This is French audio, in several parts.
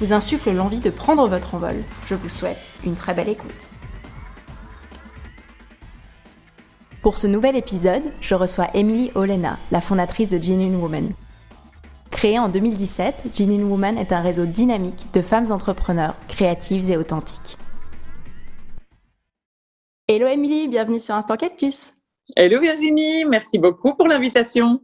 vous insufflent l'envie de prendre votre envol, je vous souhaite une très belle écoute. Pour ce nouvel épisode, je reçois Emily Olena, la fondatrice de Genuine Woman. Créée en 2017, Genuine Woman est un réseau dynamique de femmes entrepreneurs, créatives et authentiques. Hello Emily, bienvenue sur Instant Cactus. Hello Virginie, merci beaucoup pour l'invitation.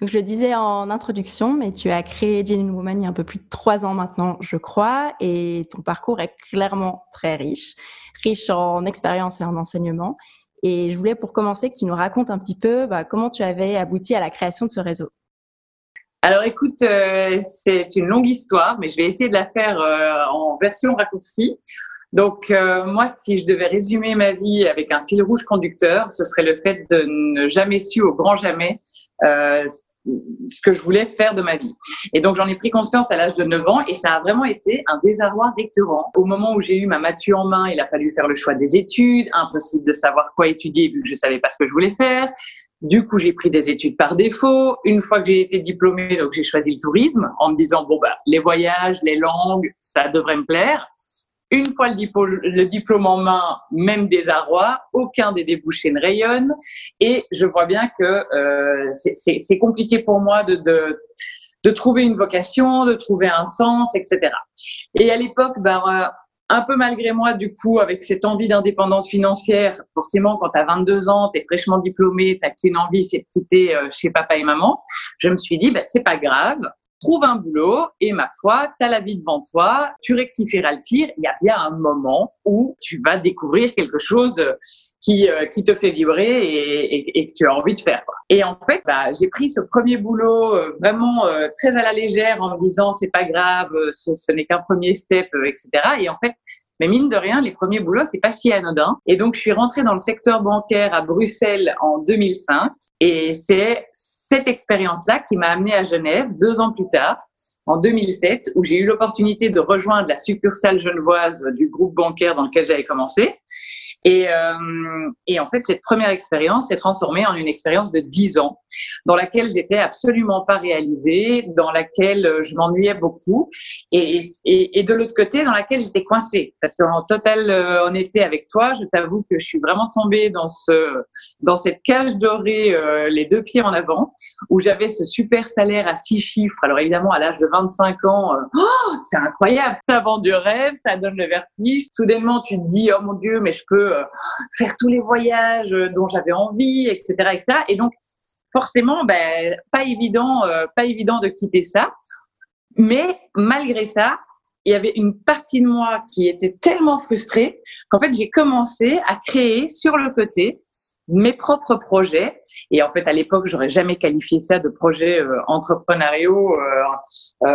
Donc, je le disais en introduction, mais tu as créé Genuine Woman il y a un peu plus de trois ans maintenant, je crois, et ton parcours est clairement très riche, riche en expérience et en enseignement. Et je voulais pour commencer que tu nous racontes un petit peu bah, comment tu avais abouti à la création de ce réseau. Alors écoute, euh, c'est une longue histoire, mais je vais essayer de la faire euh, en version raccourcie. Donc euh, moi, si je devais résumer ma vie avec un fil rouge conducteur, ce serait le fait de ne jamais su au grand jamais ce que je voulais faire de ma vie. Et donc j'en ai pris conscience à l'âge de 9 ans et ça a vraiment été un désarroi récurrent. Au moment où j'ai eu ma matu en main, il a fallu faire le choix des études, impossible de savoir quoi étudier vu que je savais pas ce que je voulais faire. Du coup, j'ai pris des études par défaut. Une fois que j'ai été diplômée, donc j'ai choisi le tourisme en me disant bon bah les voyages, les langues, ça devrait me plaire. Une fois le diplôme, en main, même désarroi, aucun des débouchés ne rayonne. Et je vois bien que euh, c'est compliqué pour moi de, de, de, trouver une vocation, de trouver un sens, etc. Et à l'époque, ben, euh, un peu malgré moi, du coup, avec cette envie d'indépendance financière, forcément, quand tu as 22 ans, tu es fraîchement diplômé, tu qu'une envie, c'est de quitter euh, chez papa et maman, je me suis dit, ben, c'est pas grave, trouve un boulot et ma foi, tu as la vie devant toi, tu rectifieras le tir. Il y a bien un moment où tu vas découvrir quelque chose qui, euh, qui te fait vibrer et, et, que tu as envie de faire. Quoi. Et en fait, bah, j'ai pris ce premier boulot euh, vraiment euh, très à la légère en me disant c'est pas grave, ce, ce n'est qu'un premier step, etc. Et en fait, mais mine de rien, les premiers boulots, c'est pas si anodin. Et donc, je suis rentrée dans le secteur bancaire à Bruxelles en 2005. Et c'est cette expérience-là qui m'a amenée à Genève deux ans plus tard, en 2007, où j'ai eu l'opportunité de rejoindre la succursale genevoise du groupe bancaire dans lequel j'avais commencé. Et, euh, et, en fait, cette première expérience s'est transformée en une expérience de dix ans, dans laquelle j'étais absolument pas réalisée, dans laquelle euh, je m'ennuyais beaucoup, et, de l'autre côté, dans laquelle j'étais coincée. Parce qu'en totale euh, honnêteté avec toi, je t'avoue que je suis vraiment tombée dans ce, dans cette cage dorée, euh, les deux pieds en avant, où j'avais ce super salaire à six chiffres. Alors évidemment, à l'âge de 25 ans, oh, c'est incroyable, ça vend du rêve, ça donne le vertige. Soudainement, tu te dis, oh mon Dieu, mais je peux euh, faire tous les voyages euh, dont j'avais envie, etc., etc. Et donc, forcément, ben, pas évident, euh, pas évident de quitter ça. Mais malgré ça, il y avait une partie de moi qui était tellement frustrée qu'en fait, j'ai commencé à créer sur le côté mes propres projets. Et en fait, à l'époque, j'aurais jamais qualifié ça de projet euh, entrepreneuriaux,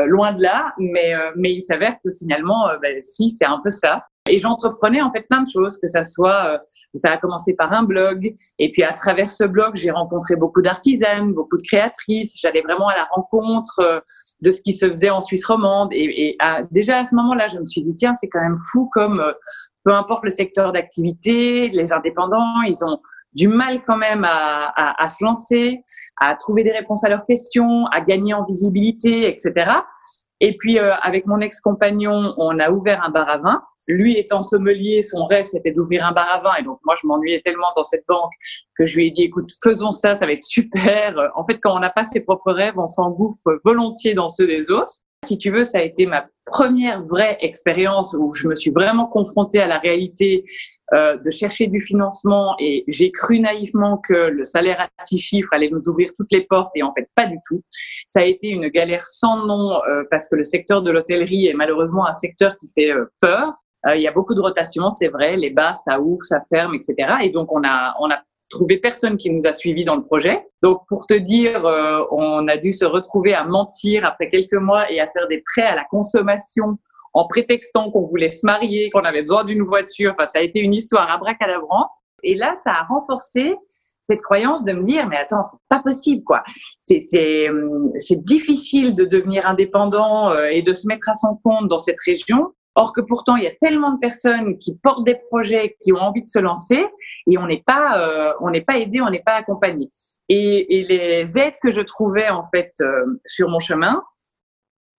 loin de là. Mais, mais il s'avère que finalement, ben, si, c'est un peu ça. Et j'entreprenais en fait plein de choses, que ça soit, euh, ça a commencé par un blog, et puis à travers ce blog, j'ai rencontré beaucoup d'artisanes, beaucoup de créatrices. J'allais vraiment à la rencontre euh, de ce qui se faisait en Suisse romande. Et, et déjà à ce moment-là, je me suis dit tiens, c'est quand même fou comme euh, peu importe le secteur d'activité, les indépendants, ils ont du mal quand même à, à, à, se lancer, à trouver des réponses à leurs questions, à gagner en visibilité, etc. Et puis avec mon ex-compagnon, on a ouvert un bar à vin lui étant sommelier, son rêve c'était d'ouvrir un bar à vin. Et donc moi, je m'ennuyais tellement dans cette banque que je lui ai dit, écoute, faisons ça, ça va être super. En fait, quand on n'a pas ses propres rêves, on s'engouffre volontiers dans ceux des autres. Si tu veux, ça a été ma première vraie expérience où je me suis vraiment confrontée à la réalité euh, de chercher du financement et j'ai cru naïvement que le salaire à six chiffres allait nous ouvrir toutes les portes et en fait pas du tout. Ça a été une galère sans nom euh, parce que le secteur de l'hôtellerie est malheureusement un secteur qui fait euh, peur. Euh, il y a beaucoup de rotations, c'est vrai. Les bars, ça ouvre, ça ferme, etc. Et donc, on a, on a trouvé personne qui nous a suivis dans le projet. Donc, pour te dire, euh, on a dû se retrouver à mentir après quelques mois et à faire des prêts à la consommation en prétextant qu'on voulait se marier, qu'on avait besoin d'une voiture. Enfin, ça a été une histoire abracadabrante. Et là, ça a renforcé cette croyance de me dire mais attends c'est pas possible quoi c'est c'est c'est difficile de devenir indépendant euh, et de se mettre à son compte dans cette région Or que pourtant, il y a tellement de personnes qui portent des projets, qui ont envie de se lancer, et on n'est pas, euh, on n'est pas aidé, on n'est pas accompagné. Et, et, les aides que je trouvais en fait euh, sur mon chemin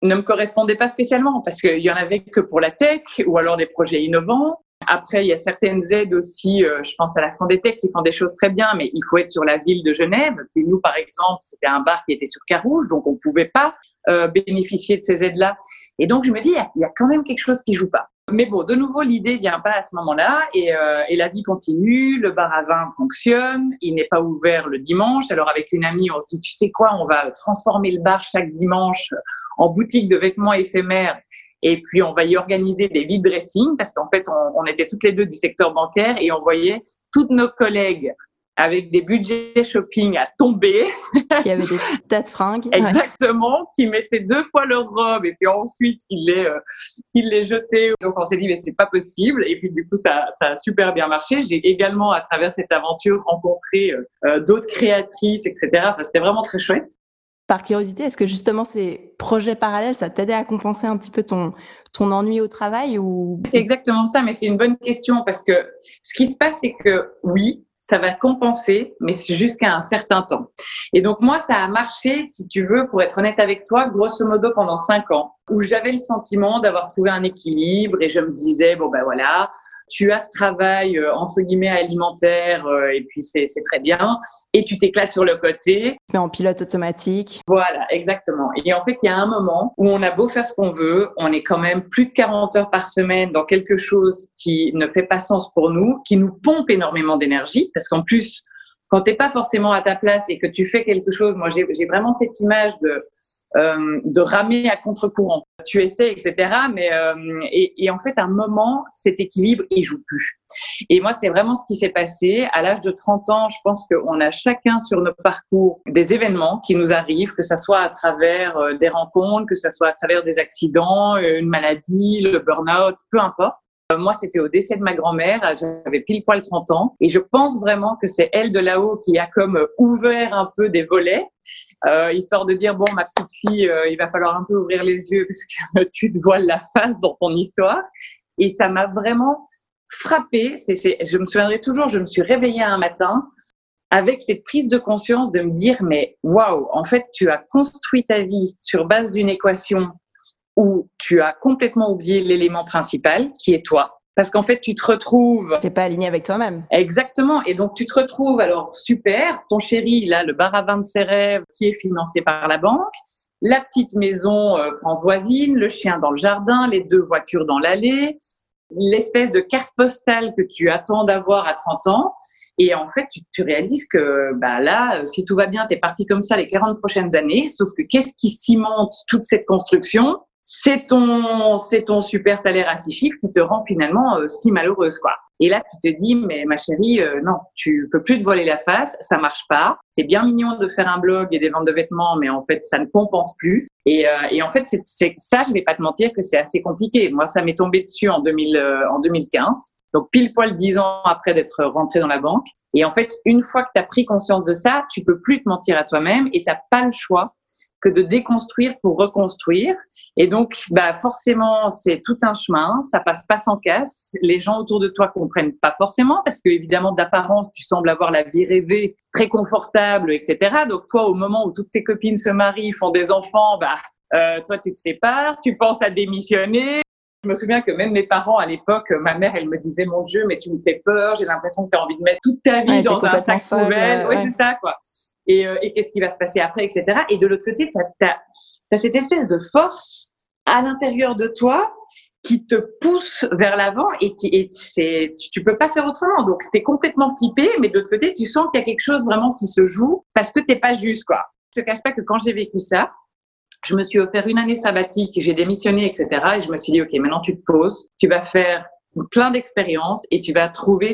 ne me correspondaient pas spécialement parce qu'il y en avait que pour la tech ou alors des projets innovants après, il y a certaines aides aussi, euh, je pense à la Fondetech qui font des choses très bien, mais il faut être sur la ville de Genève. Puis nous, par exemple, c'était un bar qui était sur Carouge, donc on ne pouvait pas euh, bénéficier de ces aides-là. Et donc, je me dis, il y, a, quand même quelque chose qui joue pas. Mais bon, de nouveau, l'idée vient pas à ce moment-là euh, et, la vie continue. Le bar à vin fonctionne. Il n'est pas ouvert le dimanche. Alors avec une amie, on se dit, tu sais quoi, on va transformer le bar chaque dimanche en boutique de vêtements éphémères et puis, on va y organiser des vide dressing parce qu'en fait, on, on, était toutes les deux du secteur bancaire et on voyait toutes nos collègues avec des budgets shopping à tomber. Qui avaient des tas de fringues. Exactement, qui mettaient deux fois leur robe et puis ensuite ils les, euh, ils les jetaient. Donc on s'est dit, mais c'est pas possible. Et puis du coup, ça, ça a super bien marché. J'ai également, à travers cette aventure, rencontré euh, euh d'autres créatrices, etc. Enfin, c'était vraiment très chouette. Par curiosité, est-ce que justement ces projets parallèles, ça t'aidait à compenser un petit peu ton, ton ennui au travail ou? C'est exactement ça, mais c'est une bonne question parce que ce qui se passe, c'est que oui, ça va compenser, mais c'est jusqu'à un certain temps. Et donc moi, ça a marché, si tu veux, pour être honnête avec toi, grosso modo pendant cinq ans, où j'avais le sentiment d'avoir trouvé un équilibre et je me disais bon ben voilà, tu as ce travail euh, entre guillemets alimentaire euh, et puis c'est très bien et tu t'éclates sur le côté. Mais en pilote automatique. Voilà, exactement. Et en fait, il y a un moment où on a beau faire ce qu'on veut, on est quand même plus de 40 heures par semaine dans quelque chose qui ne fait pas sens pour nous, qui nous pompe énormément d'énergie parce qu'en plus quand t'es pas forcément à ta place et que tu fais quelque chose, moi j'ai vraiment cette image de euh, de ramer à contre-courant. Tu essaies, etc. Mais euh, et, et, en fait, à un moment, cet équilibre, il joue plus. Et moi, c'est vraiment ce qui s'est passé. À l'âge de 30 ans, je pense qu'on a chacun sur nos parcours des événements qui nous arrivent, que ça soit à travers euh, des rencontres, que ça soit à travers des accidents, une maladie, le burn-out, peu importe. Moi, c'était au décès de ma grand-mère. J'avais pile poil 30 ans. Et je pense vraiment que c'est elle de là-haut qui a comme ouvert un peu des volets euh, histoire de dire bon ma petite fille, euh, il va falloir un peu ouvrir les yeux parce que tu te voiles la face dans ton histoire. Et ça m'a vraiment frappé. C'est, c'est, je me souviendrai toujours, je me suis réveillée un matin avec cette prise de conscience de me dire mais waouh, en fait tu as construit ta vie sur base d'une équation où tu as complètement oublié l'élément principal qui est toi parce qu'en fait, tu te retrouves. T'es pas aligné avec toi-même. Exactement. Et donc, tu te retrouves, alors, super, ton chéri, il a le bar à vin de ses rêves qui est financé par la banque, la petite maison euh, France voisine, le chien dans le jardin, les deux voitures dans l'allée, l'espèce de carte postale que tu attends d'avoir à 30 ans. Et en fait, tu, tu réalises que bah là, euh, si tout va bien, tu es parti comme ça les 40 prochaines années. Sauf que qu'est-ce qui cimente toute cette construction? C'est ton, c'est ton super salaire à six chiffres qui te rend finalement euh, si malheureuse, quoi. Et là, tu te dis, mais ma chérie, euh, non, tu peux plus te voiler la face, ça marche pas. C'est bien mignon de faire un blog et des ventes de vêtements, mais en fait, ça ne compense plus. Et, euh, et en fait, c'est, ça, je vais pas te mentir que c'est assez compliqué. Moi, ça m'est tombé dessus en, 2000, en 2015, donc pile poil dix ans après d'être rentré dans la banque. Et en fait, une fois que tu as pris conscience de ça, tu peux plus te mentir à toi-même et t'as pas le choix que de déconstruire pour reconstruire. Et donc, bah, forcément, c'est tout un chemin. Ça passe pas sans casse. Les gens autour de toi comprennent pas forcément parce que, évidemment, d'apparence, tu sembles avoir la vie rêvée, très confortable, etc. Donc, toi, au moment où toutes tes copines se marient, font des enfants, bah, euh, toi, tu te sépares, tu penses à démissionner. Je me souviens que même mes parents, à l'époque, ma mère, elle me disait, mon Dieu, mais tu me fais peur, j'ai l'impression que tu as envie de mettre toute ta vie dans un sac poubelle. Ouais, c'est ça, quoi et, euh, et qu'est-ce qui va se passer après, etc. Et de l'autre côté, tu as, cette espèce de force à l'intérieur de toi qui te pousse vers l'avant et, qui, et tu, tu peux pas faire autrement. Donc, tu es complètement flippé, mais de l'autre côté, tu sens qu'il y a quelque chose vraiment qui se joue parce que t'es pas juste, quoi. Je te cache pas que quand j'ai vécu ça, je me suis offert une année sabbatique, j'ai démissionné, etc. Et je me suis dit, OK, maintenant tu te poses, tu vas faire plein d'expériences et tu vas trouver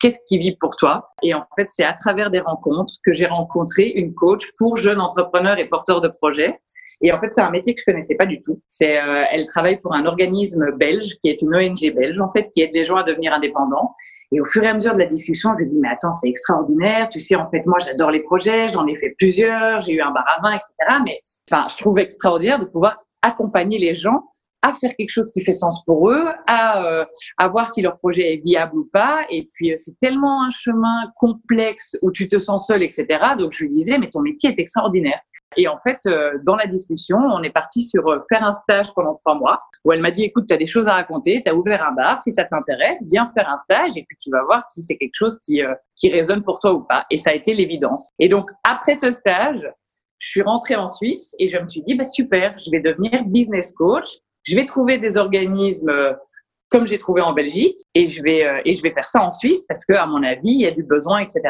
qu'est-ce qui vit pour toi. Et en fait, c'est à travers des rencontres que j'ai rencontré une coach pour jeunes entrepreneurs et porteurs de projets. Et en fait, c'est un métier que je connaissais pas du tout. C'est, euh, elle travaille pour un organisme belge qui est une ONG belge en fait, qui aide les gens à devenir indépendants. Et au fur et à mesure de la discussion, je lui dis mais attends, c'est extraordinaire. Tu sais, en fait, moi, j'adore les projets. J'en ai fait plusieurs. J'ai eu un bar à vin, etc. Mais enfin, je trouve extraordinaire de pouvoir accompagner les gens à faire quelque chose qui fait sens pour eux, à, euh, à voir si leur projet est viable ou pas. Et puis, euh, c'est tellement un chemin complexe où tu te sens seul, etc. Donc, je lui disais, mais ton métier est extraordinaire. Et en fait, euh, dans la discussion, on est parti sur faire un stage pendant trois mois, où elle m'a dit, écoute, tu as des choses à raconter, tu as ouvert un bar, si ça t'intéresse, viens faire un stage, et puis tu vas voir si c'est quelque chose qui, qui résonne pour toi ou pas. Et ça a été l'évidence. Et donc, après ce stage, je suis rentrée en Suisse et je me suis dit, bah, super, je vais devenir business coach je vais trouver des organismes euh, comme j'ai trouvé en Belgique et je vais euh, et je vais faire ça en Suisse parce que à mon avis il y a du besoin etc.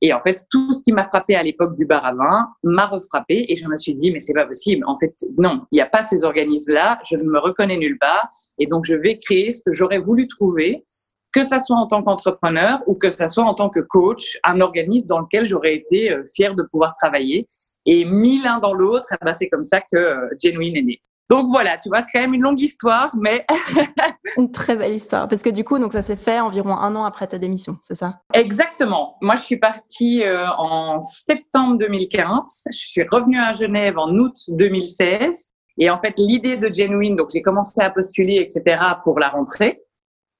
Et en fait tout ce qui m'a frappé à l'époque du bar à vin m'a refrappé et je me suis dit mais c'est pas possible en fait non il n'y a pas ces organismes là je ne me reconnais nulle part et donc je vais créer ce que j'aurais voulu trouver que ça soit en tant qu'entrepreneur ou que ça soit en tant que coach, un organisme dans lequel j'aurais été euh, fier de pouvoir travailler. Et mis l'un dans l'autre, eh ben, c'est comme ça que Genuine est né. Donc voilà, tu vois, c'est quand même une longue histoire, mais une très belle histoire. Parce que du coup, donc ça s'est fait environ un an après ta démission, c'est ça? Exactement. Moi, je suis partie euh, en septembre 2015. Je suis revenue à Genève en août 2016. Et en fait, l'idée de Genuine, donc j'ai commencé à postuler, etc., pour la rentrée.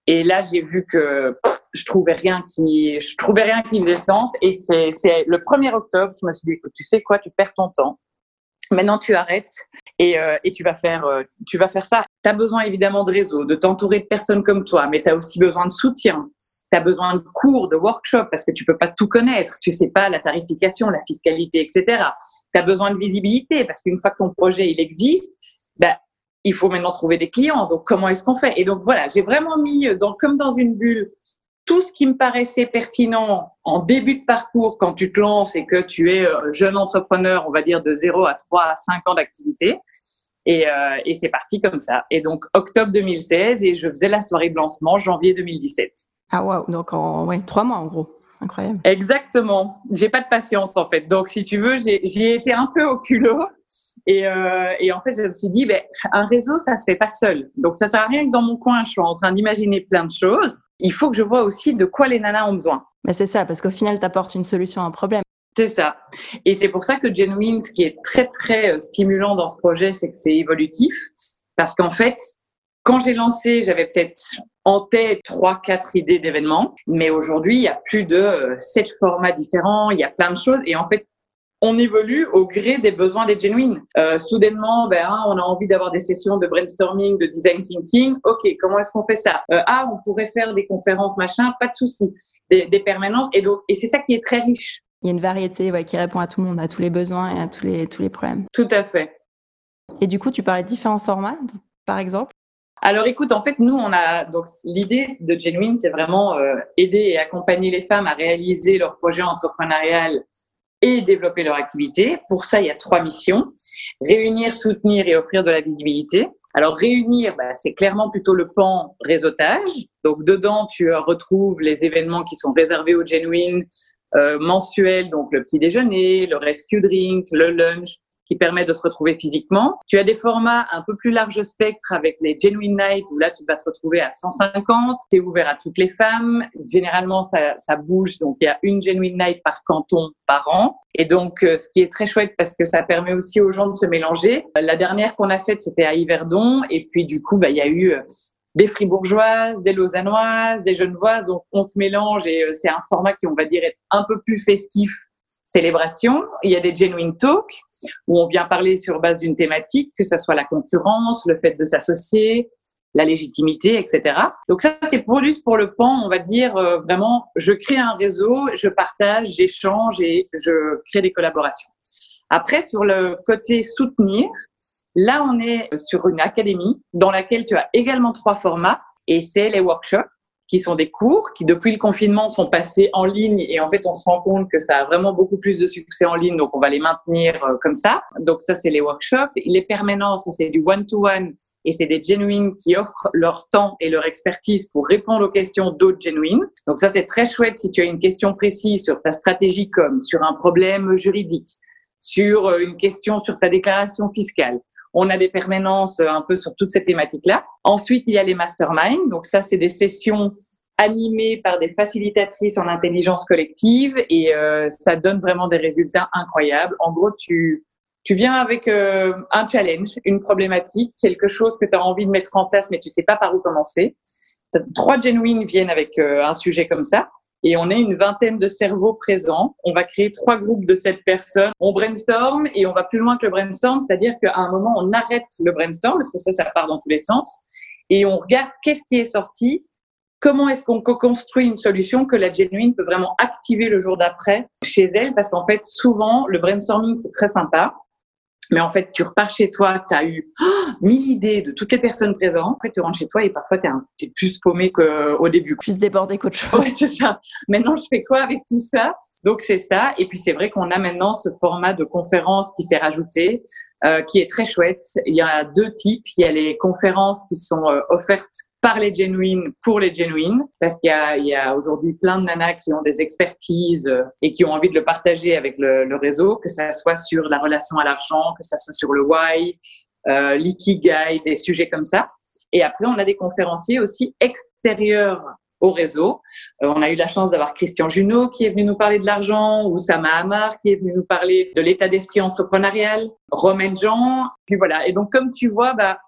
Et là, j'ai vu que je trouvais rien qui, je trouvais rien qui faisait sens. Et c'est le 1er octobre, je me suis dit, tu sais quoi, tu perds ton temps. Maintenant, tu arrêtes et, euh, et tu vas faire, euh, tu vas faire ça. Tu as besoin évidemment de réseau, de t'entourer de personnes comme toi, mais tu as aussi besoin de soutien. Tu as besoin de cours, de workshops parce que tu peux pas tout connaître. Tu sais pas la tarification, la fiscalité, etc. Tu as besoin de visibilité parce qu'une fois que ton projet il existe, ben, il faut maintenant trouver des clients. Donc comment est-ce qu'on fait? Et donc voilà, j'ai vraiment mis dans, comme dans une bulle tout ce qui me paraissait pertinent en début de parcours quand tu te lances et que tu es euh, jeune entrepreneur, on va dire de 0 à 3 à 5 ans d'activité. Et, euh, et c'est parti comme ça. Et donc octobre 2016 et je faisais la soirée de lancement janvier 2017. Ah waouh, donc en ouais, trois mois en gros. Incroyable. Exactement. J'ai pas de patience en fait. Donc si tu veux, j'y ai été un peu au culot. Et, euh, et en fait, je me suis dit, ben, un réseau, ça se fait pas seul. Donc ça sert à rien que dans mon coin, je sois en train d'imaginer plein de choses il faut que je vois aussi de quoi les nanas ont besoin. Mais c'est ça, parce qu'au final, tu apportes une solution à un problème. C'est ça. Et c'est pour ça que Genuine, ce qui est très, très euh, stimulant dans ce projet, c'est que c'est évolutif. Parce qu'en fait, quand j'ai lancé, j'avais peut-être en tête trois, quatre idées d'événements. Mais aujourd'hui, il y a plus de euh, sept formats différents. Il y a plein de choses. Et en fait, on évolue au gré des besoins des genuines. Euh, soudainement, ben, hein, on a envie d'avoir des sessions de brainstorming, de design thinking. Ok, comment est-ce qu'on fait ça? Euh, Ah, on pourrait faire des conférences, machin, pas de souci, des, permanences. Et donc, et c'est ça qui est très riche. Il y a une variété ouais, qui répond à tout le monde, à tous les besoins et à tous les tous les problèmes. Tout à fait. Et du coup, tu parlais de différents formats, par exemple? Alors écoute, en fait, nous, on a donc l'idée de Genuine, c'est vraiment euh, aider et accompagner les femmes à réaliser leur projet entrepreneurial et développer leur activité. Pour ça, il y a trois missions. Réunir, soutenir et offrir de la visibilité. Alors, réunir, bah, c'est clairement plutôt le pan réseautage. Donc, dedans, tu retrouves les événements qui sont réservés aux genuine euh, mensuels, donc le petit déjeuner, le rescue drink, le lunch, qui permet de se retrouver physiquement. Tu as des formats un peu plus large spectre avec les Genuine Night où là tu vas te retrouver à 150. Tu es ouvert à toutes les femmes. Généralement ça, ça bouge donc il y a une Genuine Night par canton par an. Et donc euh, ce qui est très chouette parce que ça permet aussi aux gens de se mélanger. La dernière qu'on a faite c'était à Yverdon et puis du coup bah il y a eu euh, des fribourgeoises, des lausannoises, des genevoises. Donc, on se mélange et euh, c'est un format qui, on va dire, est un peu plus festif célébration. Il y a des genuine talk où on vient parler sur base d'une thématique, que ce soit la concurrence, le fait de s'associer, la légitimité, etc. Donc ça, c'est plus pour le pan, on va dire euh, vraiment, je crée un réseau, je partage, j'échange et je crée des collaborations. Après, sur le côté soutenir, là, on est sur une académie dans laquelle tu as également trois formats et c'est les workshops qui sont des cours qui, depuis le confinement, sont passés en ligne. Et en fait, on se rend compte que ça a vraiment beaucoup plus de succès en ligne. Donc, on va les maintenir euh, comme ça. Donc, ça, c'est les workshops. Les permanences, c'est du one-to-one et c'est des genuines qui offrent leur temps et leur expertise pour répondre aux questions d'autres genuines. Donc, ça, c'est très chouette si tu as une question précise sur ta stratégie comme sur un problème juridique, sur euh, une question sur ta déclaration fiscale. On a des permanences euh, un peu sur toutes ces thématiques-là. Ensuite, il y a les masterminds. Donc ça, c'est des sessions animées par des facilitatrices en intelligence collective et euh, ça donne vraiment des résultats incroyables. En gros, tu tu viens avec euh, un challenge, une problématique, quelque chose que tu as envie de mettre en place mais tu sais pas par où commencer. Trois genuines viennent avec un sujet comme ça et on est une vingtaine de cerveaux présents. On va créer trois groupes de sept personnes. On brainstorm et on va plus loin que le brainstorm, c'est-à-dire qu'à un moment, on arrête le brainstorm parce que ça, ça part dans tous les sens et on regarde qu'est-ce qui est sorti, comment est-ce qu'on co-construit une solution que la genuine peut vraiment activer le jour d'après chez elle parce qu'en fait, souvent, le brainstorming, c'est très sympa. Mais en fait, tu repars chez toi, tu as eu oh, mille idées de toutes les personnes présentes. Après, tu rentres chez toi et parfois, tu es, plus paumé qu'au début. Plus débordé qu'autre chose. Oui, c'est ça. Maintenant, je fais quoi avec tout ça? Donc, c'est ça. Et puis, c'est vrai qu'on a maintenant ce format de conférence qui s'est rajouté, euh, qui est très chouette. Il y a deux types. Il y a les conférences qui sont euh, offertes par les genuines pour les genuines parce qu'il y a, a aujourd'hui plein de nanas qui ont des expertises euh, et qui ont envie de le partager avec le, le réseau, que ça soit sur la relation à l'argent, que ça soit sur le why, euh, l'ikigai, des sujets comme ça. Et après, on a des conférenciers aussi extérieurs au réseau. Euh, on a eu la chance d'avoir Christian Junot qui est venu nous parler de l'argent, ou Sama Hamar qui est venu nous parler de l'état d'esprit entrepreneurial, Romain Jean. Puis voilà. Et donc, comme tu vois, bah,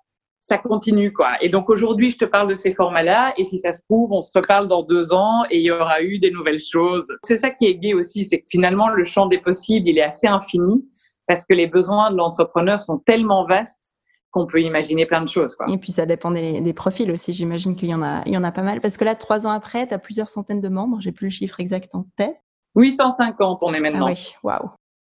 ça continue quoi. Et donc aujourd'hui, je te parle de ces formats-là, et si ça se trouve, on se reparle dans deux ans et il y aura eu des nouvelles choses. C'est ça qui est gai aussi, c'est que finalement le champ des possibles, il est assez infini parce que les besoins de l'entrepreneur sont tellement vastes qu'on peut imaginer plein de choses. Quoi. Et puis ça dépend des, profils aussi. J'imagine qu'il y en a, il y en a pas mal parce que là, trois ans après, tu as plusieurs centaines de membres. J'ai plus le chiffre exact en tête. 850, on est maintenant. Ah oui, waouh.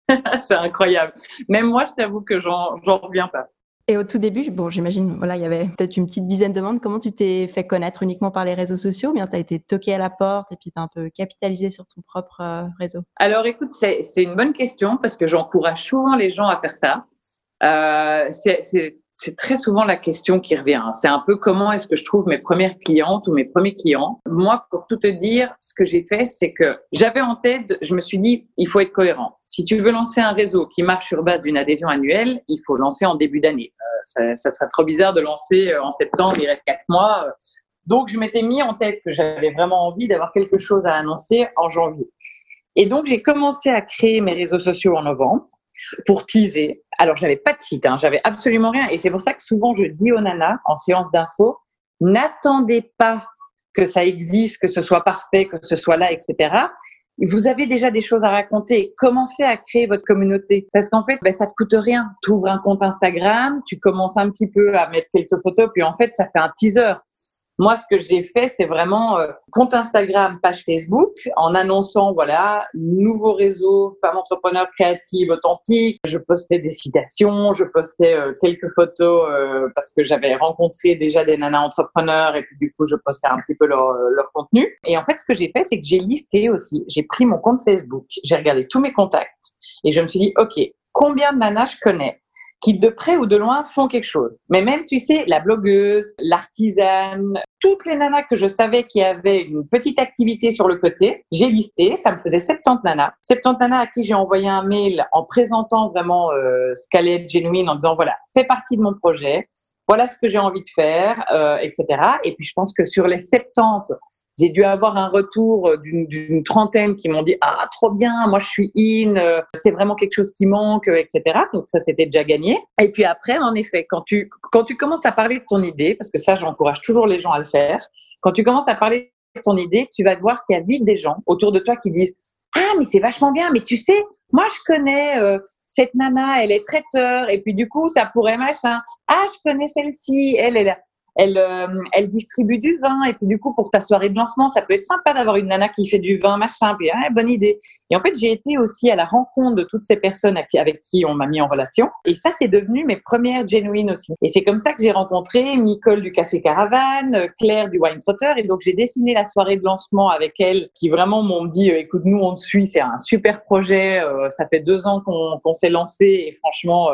c'est incroyable. Même moi, je t'avoue que j'en reviens pas. Et au tout début, bon, j'imagine, voilà, il y avait peut-être une petite dizaine de membres. Comment tu t'es fait connaître uniquement par les réseaux sociaux ou bien tu as été toqué à la porte et puis tu as un peu capitalisé sur ton propre euh, réseau? Alors écoute, c'est une bonne question parce que j'encourage souvent les gens à faire ça. Euh, c'est c'est très souvent la question qui revient. C'est un peu comment est-ce que je trouve mes premières clientes ou mes premiers clients. Moi, pour tout te dire, ce que j'ai fait, c'est que j'avais en tête, je me suis dit, il faut être cohérent. Si tu veux lancer un réseau qui marche sur base d'une adhésion annuelle, il faut lancer en début d'année. Euh, ça, ça, serait trop bizarre de lancer euh, en septembre, il reste quatre mois. Donc, je m'étais mis en tête que j'avais vraiment envie d'avoir quelque chose à annoncer en janvier. Et donc, j'ai commencé à créer mes réseaux sociaux en novembre pour teaser. Alors, j'avais pas de site, hein, j'avais absolument rien. Et c'est pour ça que souvent, je dis aux nanas en séance d'info, n'attendez pas que ça existe, que ce soit parfait, que ce soit là, etc. Vous avez déjà des choses à raconter. Commencez à créer votre communauté. Parce qu'en fait, ben, ça te coûte rien. Tu ouvres un compte Instagram, tu commences un petit peu à mettre quelques photos, puis en fait, ça fait un teaser. Moi, ce que j'ai fait, c'est vraiment euh, compte Instagram, page Facebook, en annonçant, voilà, nouveau réseau, femmes entrepreneurs créatives, authentiques. Je postais des citations, je postais euh, quelques photos euh, parce que j'avais rencontré déjà des nanas entrepreneurs et puis du coup, je postais un petit peu leur, leur contenu. Et en fait, ce que j'ai fait, c'est que j'ai listé aussi. J'ai pris mon compte Facebook, j'ai regardé tous mes contacts et je me suis dit, OK, combien de nanas je connais? Qui de près ou de loin font quelque chose. Mais même, tu sais, la blogueuse, l'artisane, toutes les nanas que je savais qui avaient une petite activité sur le côté, j'ai listé, ça me faisait 70 nanas. 70 nanas à qui j'ai envoyé un mail en présentant vraiment euh, ce qu'allait être genuine, en disant, voilà, fais partie de mon projet, voilà ce que j'ai envie de faire, euh, etc. Et puis, je pense que sur les 70 j'ai dû avoir un retour d'une trentaine qui m'ont dit ah trop bien, moi je suis in, euh, c'est vraiment quelque chose qui manque, etc. Donc ça c'était déjà gagné. Et puis après en effet quand tu quand tu commences à parler de ton idée, parce que ça j'encourage toujours les gens à le faire, quand tu commences à parler de ton idée, tu vas voir qu'il y a vite des gens autour de toi qui disent ah mais c'est vachement bien, mais tu sais, moi je connais euh, cette nana, elle est traiteur et puis du coup ça pourrait machin. Ah je connais celle-ci, elle est là. Elle, euh, elle distribue du vin. Et puis, du coup, pour ta soirée de lancement, ça peut être sympa d'avoir une nana qui fait du vin, machin. Puis, ah, bonne idée. Et en fait, j'ai été aussi à la rencontre de toutes ces personnes avec qui on m'a mis en relation. Et ça, c'est devenu mes premières genuines aussi. Et c'est comme ça que j'ai rencontré Nicole du Café Caravane, Claire du Wine Trotter. Et donc, j'ai dessiné la soirée de lancement avec elle, qui vraiment m'ont dit, euh, écoute, nous, on te suit, c'est un super projet. Euh, ça fait deux ans qu'on s'est lancé et franchement,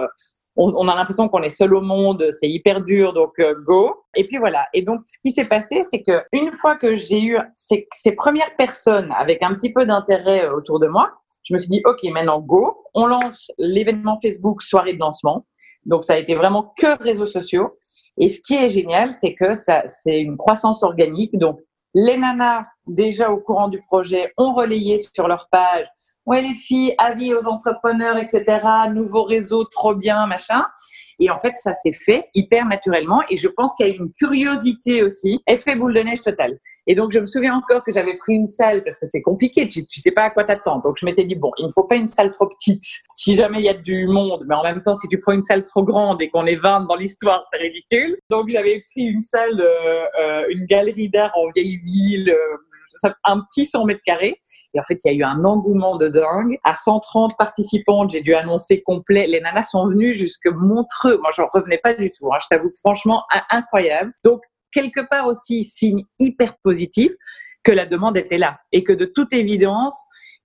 on, a l'impression qu'on est seul au monde, c'est hyper dur, donc euh, go. Et puis voilà. Et donc, ce qui s'est passé, c'est que une fois que j'ai eu ces, ces, premières personnes avec un petit peu d'intérêt euh, autour de moi, je me suis dit, OK, maintenant go. On lance l'événement Facebook soirée de lancement. Donc, ça a été vraiment que réseaux sociaux. Et ce qui est génial, c'est que ça, c'est une croissance organique. Donc, les nanas, déjà au courant du projet, ont relayé sur leur page ouais les filles, avis aux entrepreneurs, etc. Nouveau réseau, trop bien, machin. Et en fait, ça s'est fait hyper naturellement. Et je pense qu'il y a une curiosité aussi, effet boule de neige totale. Et donc, je me souviens encore que j'avais pris une salle parce que c'est compliqué, tu, sais pas à quoi t'attendre. Donc, je m'étais dit, bon, il ne faut pas une salle trop petite si jamais il y a du monde. Mais en même temps, si tu prends une salle trop grande et qu'on est 20 dans l'histoire, c'est ridicule. Donc, j'avais pris une salle, euh, une galerie d'art en vieille ville, euh, un petit 100 mètres carrés. Et en fait, il y a eu un engouement de dingue. À 130 participantes, j'ai dû annoncer complet. Les nanas sont venues jusque Montreux. Moi, je revenais pas du tout. Hein. Je t'avoue, franchement, incroyable. Donc, quelque part aussi signe hyper positif que la demande était là et que de toute évidence,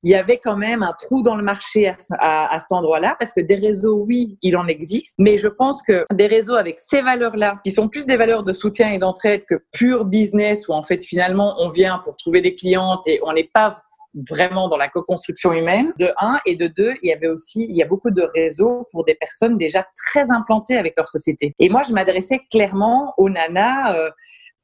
il y avait quand même un trou dans le marché à, à, cet endroit-là, parce que des réseaux, oui, il en existe, mais je pense que des réseaux avec ces valeurs-là, qui sont plus des valeurs de soutien et d'entraide que pur business, où en fait finalement on vient pour trouver des clientes et on n'est pas vraiment dans la co-construction humaine, de un, et de deux, il y avait aussi, il y a beaucoup de réseaux pour des personnes déjà très implantées avec leur société. Et moi, je m'adressais clairement aux nanas euh,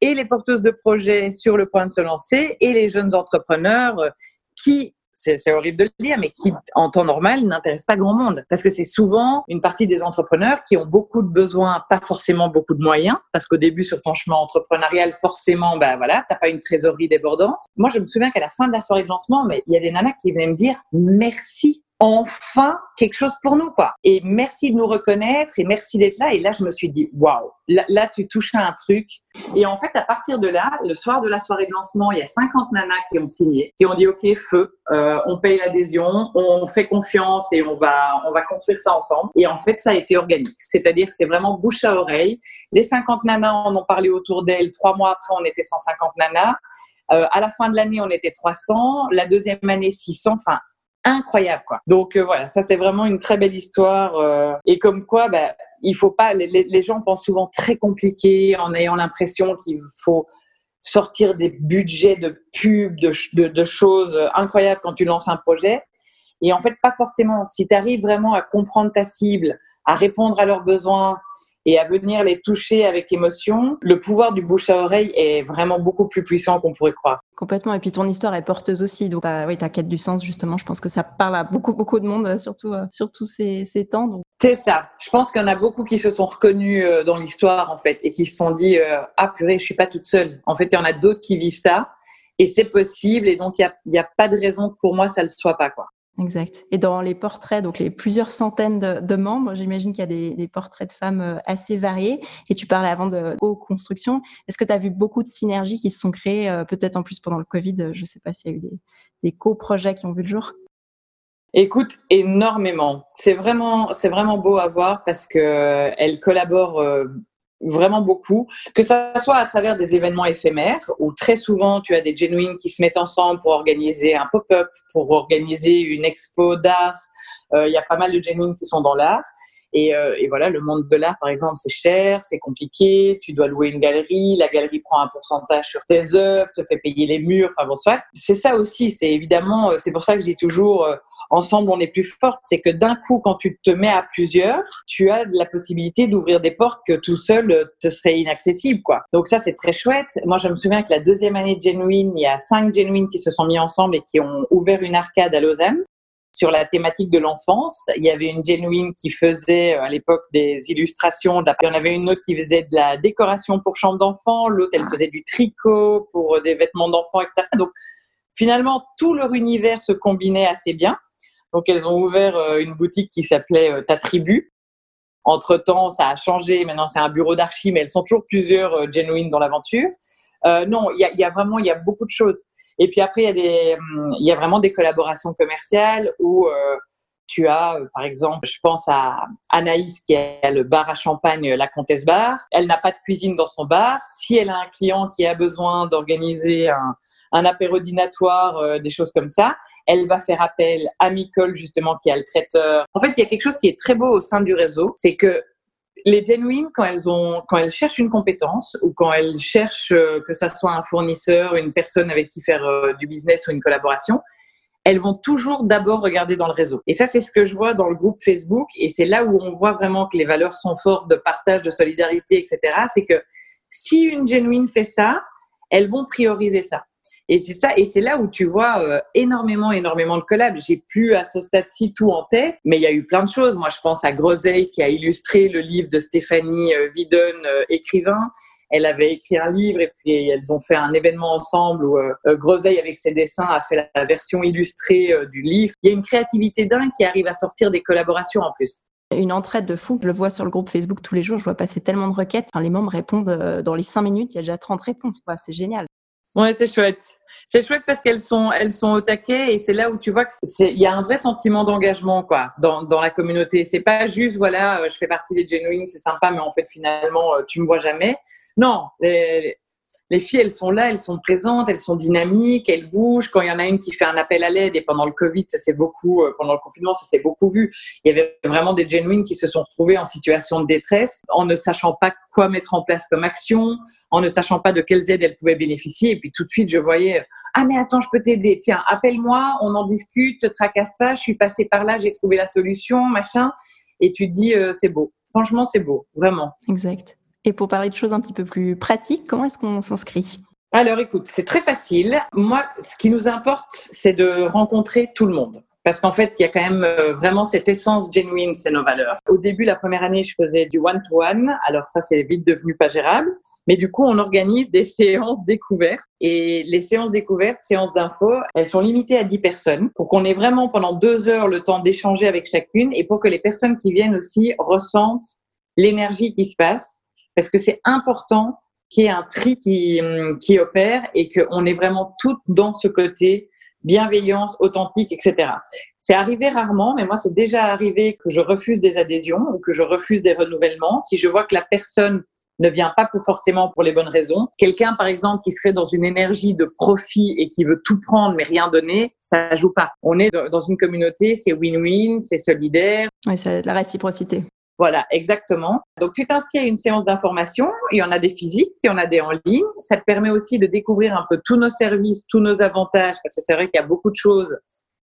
et les porteuses de projets sur le point de se lancer et les jeunes entrepreneurs euh, qui c'est horrible de le dire, mais qui, en temps normal, n'intéresse pas grand monde. Parce que c'est souvent une partie des entrepreneurs qui ont beaucoup de besoins, pas forcément beaucoup de moyens. Parce qu'au début, sur ton chemin entrepreneurial, forcément, ben voilà, t'as pas une trésorerie débordante. Moi, je me souviens qu'à la fin de la soirée de lancement, mais il y a des nanas qui venaient me dire merci enfin quelque chose pour nous, quoi. Et merci de nous reconnaître et merci d'être là. Et là, je me suis dit, waouh, là, tu touches à un truc. Et en fait, à partir de là, le soir de la soirée de lancement, il y a 50 nanas qui ont signé, qui ont dit, OK, feu, euh, on paye l'adhésion, on fait confiance et on va, on va construire ça ensemble. Et en fait, ça a été organique. C'est-à-dire c'est vraiment bouche à oreille. Les 50 nanas en ont parlé autour d'elles. Trois mois après, on était 150 nanas. Euh, à la fin de l'année, on était 300. La deuxième année, 600. Enfin, incroyable quoi. Donc euh, voilà, ça c'est vraiment une très belle histoire euh, et comme quoi bah, il faut pas les, gens pensent souvent très compliqué en ayant l'impression qu'il faut sortir des budgets de pub, de, de, de, choses incroyables quand tu lances un projet. Et en fait, pas forcément. Si tu arrives vraiment à comprendre ta cible, à répondre à leurs besoins et à venir les toucher avec émotion, le pouvoir du bouche à oreille est vraiment beaucoup plus puissant qu'on pourrait croire. Complètement. Et puis ton histoire est porteuse aussi. Donc, oui, ta quête du sens, justement, je pense que ça parle à beaucoup, beaucoup de monde, surtout, euh, surtout ces, ces temps. Donc... C'est ça. Je pense qu'il y en a beaucoup qui se sont reconnus euh, dans l'histoire, en fait, et qui se sont dit, euh, ah purée, je suis pas toute seule. En fait, il y en a d'autres qui vivent ça. Et c'est possible. Et donc, il n'y a, a pas de raison que pour moi, ça ne le soit pas, quoi. Exact. Et dans les portraits, donc les plusieurs centaines de, membres, j'imagine qu'il y a des, portraits de femmes euh, assez variés. Et tu parlais avant de co-construction. Est-ce que tu as vu beaucoup de synergies qui se sont créées, euh, peut-être en plus pendant le Covid? Je ne sais pas s'il y a eu des, des co-projets qui ont vu le jour. Écoute, énormément. C'est vraiment, c'est vraiment beau à voir parce que euh, elles collaborent vraiment beaucoup, que ça soit à travers des événements éphémères où très souvent tu as des genuines qui se mettent ensemble pour organiser un pop-up, pour organiser une expo d'art. Euh, il y a pas mal de genuines qui sont dans l'art. Et, euh, et, voilà, le monde de l'art, par exemple, c'est cher, c'est compliqué. Tu dois louer une galerie, la galerie prend un pourcentage sur tes œuvres, te fait payer les murs. Enfin bon, soit. C'est ça aussi. C'est évidemment, euh, c'est pour ça que j'ai toujours ensemble on est plus forte, c'est que d'un coup, quand tu te mets à plusieurs, tu as la possibilité d'ouvrir des portes que tout seul euh, te serait inaccessible, quoi. Donc ça, c'est très chouette. Moi, je me souviens que la deuxième année de Genuine, il y a cinq Genuine qui se sont mis ensemble et qui ont ouvert une arcade à Lausanne sur la thématique de l'enfance. Il y avait une Genuine qui faisait euh, à l'époque des illustrations. Il y en avait une autre qui faisait de la décoration pour chambre d'enfants. L'autre, elle faisait du tricot pour euh, des vêtements d'enfants, etc. Donc, finalement, tout leur univers se combinait assez bien. Donc elles ont ouvert euh, une boutique qui s'appelait euh, Ta Tribu. Entre temps, ça a changé. Maintenant, c'est un bureau d'archi, mais elles sont toujours plusieurs euh, genuines dans l'aventure. Euh, non, il y a, y a, vraiment, il y a beaucoup de choses. Et puis après, il y a des, hum, il y a vraiment des collaborations commerciales où euh, tu as, euh, par exemple, je pense à Anaïs qui a le bar à champagne, la Comtesse Bar. Elle n'a pas de cuisine dans son bar. Si elle a un client qui a besoin d'organiser un, un euh, des choses comme ça, elle va faire appel à Micole, justement, qui a le traiteur. En fait, il y a quelque chose qui est très beau au sein du réseau, c'est que les genuines, quand elles ont, quand elles cherchent une compétence ou quand elles cherchent euh, que ça soit un fournisseur, une personne avec qui faire euh, du business ou une collaboration, elles vont toujours d'abord regarder dans le réseau. Et ça, c'est ce que je vois dans le groupe Facebook. Et c'est là où on voit vraiment que les valeurs sont fortes de partage, de solidarité, etc. C'est que si une genuine fait ça, elles vont prioriser ça. Et c'est ça, et c'est là où tu vois euh, énormément, énormément de collabs. J'ai plus à ce stade-ci tout en tête, mais il y a eu plein de choses. Moi, je pense à Groseille qui a illustré le livre de Stéphanie euh, euh, écrivain. Elle avait écrit un livre et puis elles ont fait un événement ensemble où euh, Groseille avec ses dessins a fait la version illustrée du livre. Il y a une créativité dingue qui arrive à sortir des collaborations en plus. Une entraide de fou, je le vois sur le groupe Facebook tous les jours, je vois passer tellement de requêtes. Enfin, les membres répondent dans les cinq minutes, il y a déjà 30 réponses. C'est génial. Ouais, c'est chouette. C'est chouette parce qu'elles sont, elles sont au taquet et c'est là où tu vois que il y a un vrai sentiment d'engagement, quoi, dans, dans la communauté. C'est pas juste, voilà, euh, je fais partie des genuines, c'est sympa, mais en fait, finalement, euh, tu me vois jamais. Non, les, les filles, elles sont là, elles sont présentes, elles sont dynamiques, elles bougent. Quand il y en a une qui fait un appel à l'aide, et pendant le Covid, ça s'est beaucoup, euh, pendant le confinement, ça s'est beaucoup vu. Il y avait vraiment des genuines qui se sont retrouvées en situation de détresse, en ne sachant pas quoi mettre en place comme action, en ne sachant pas de quelles aides elles pouvaient bénéficier. Et puis tout de suite, je voyais, ah mais attends, je peux t'aider. Tiens, appelle-moi, on en discute, te tracasse pas. Je suis passée par là, j'ai trouvé la solution, machin. Et tu te dis, euh, c'est beau. Franchement, c'est beau, vraiment. Exact. Et pour parler de choses un petit peu plus pratiques, comment est-ce qu'on s'inscrit? Alors écoute, c'est très facile. Moi, ce qui nous importe, c'est de rencontrer tout le monde. Parce qu'en fait, il y a quand même euh, vraiment cette essence genuine, c'est nos valeurs. Au début, la première année, je faisais du one-to-one. Alors ça, c'est vite devenu pas gérable. Mais du coup, on organise des séances découvertes. Et les séances découvertes, séances d'info, elles sont limitées à 10 personnes pour qu'on ait vraiment pendant deux heures le temps d'échanger avec chacune et pour que les personnes qui viennent aussi ressentent l'énergie qui se passe parce que c'est important qu'il y ait un tri qui, qui opère et qu'on est vraiment toutes dans ce côté bienveillance, authentique, etc. C'est arrivé rarement, mais moi, c'est déjà arrivé que je refuse des adhésions ou que je refuse des renouvellements. Si je vois que la personne ne vient pas pour forcément pour les bonnes raisons. Quelqu'un, par exemple, qui serait dans une énergie de profit et qui veut tout prendre mais rien donner, ça joue pas. On est dans une communauté, c'est win-win, c'est solidaire. Oui, c'est la réciprocité. Voilà, exactement. Donc, tu t'inscris à une séance d'information. Il y en a des physiques, il y en a des en ligne. Ça te permet aussi de découvrir un peu tous nos services, tous nos avantages, parce que c'est vrai qu'il y a beaucoup de choses.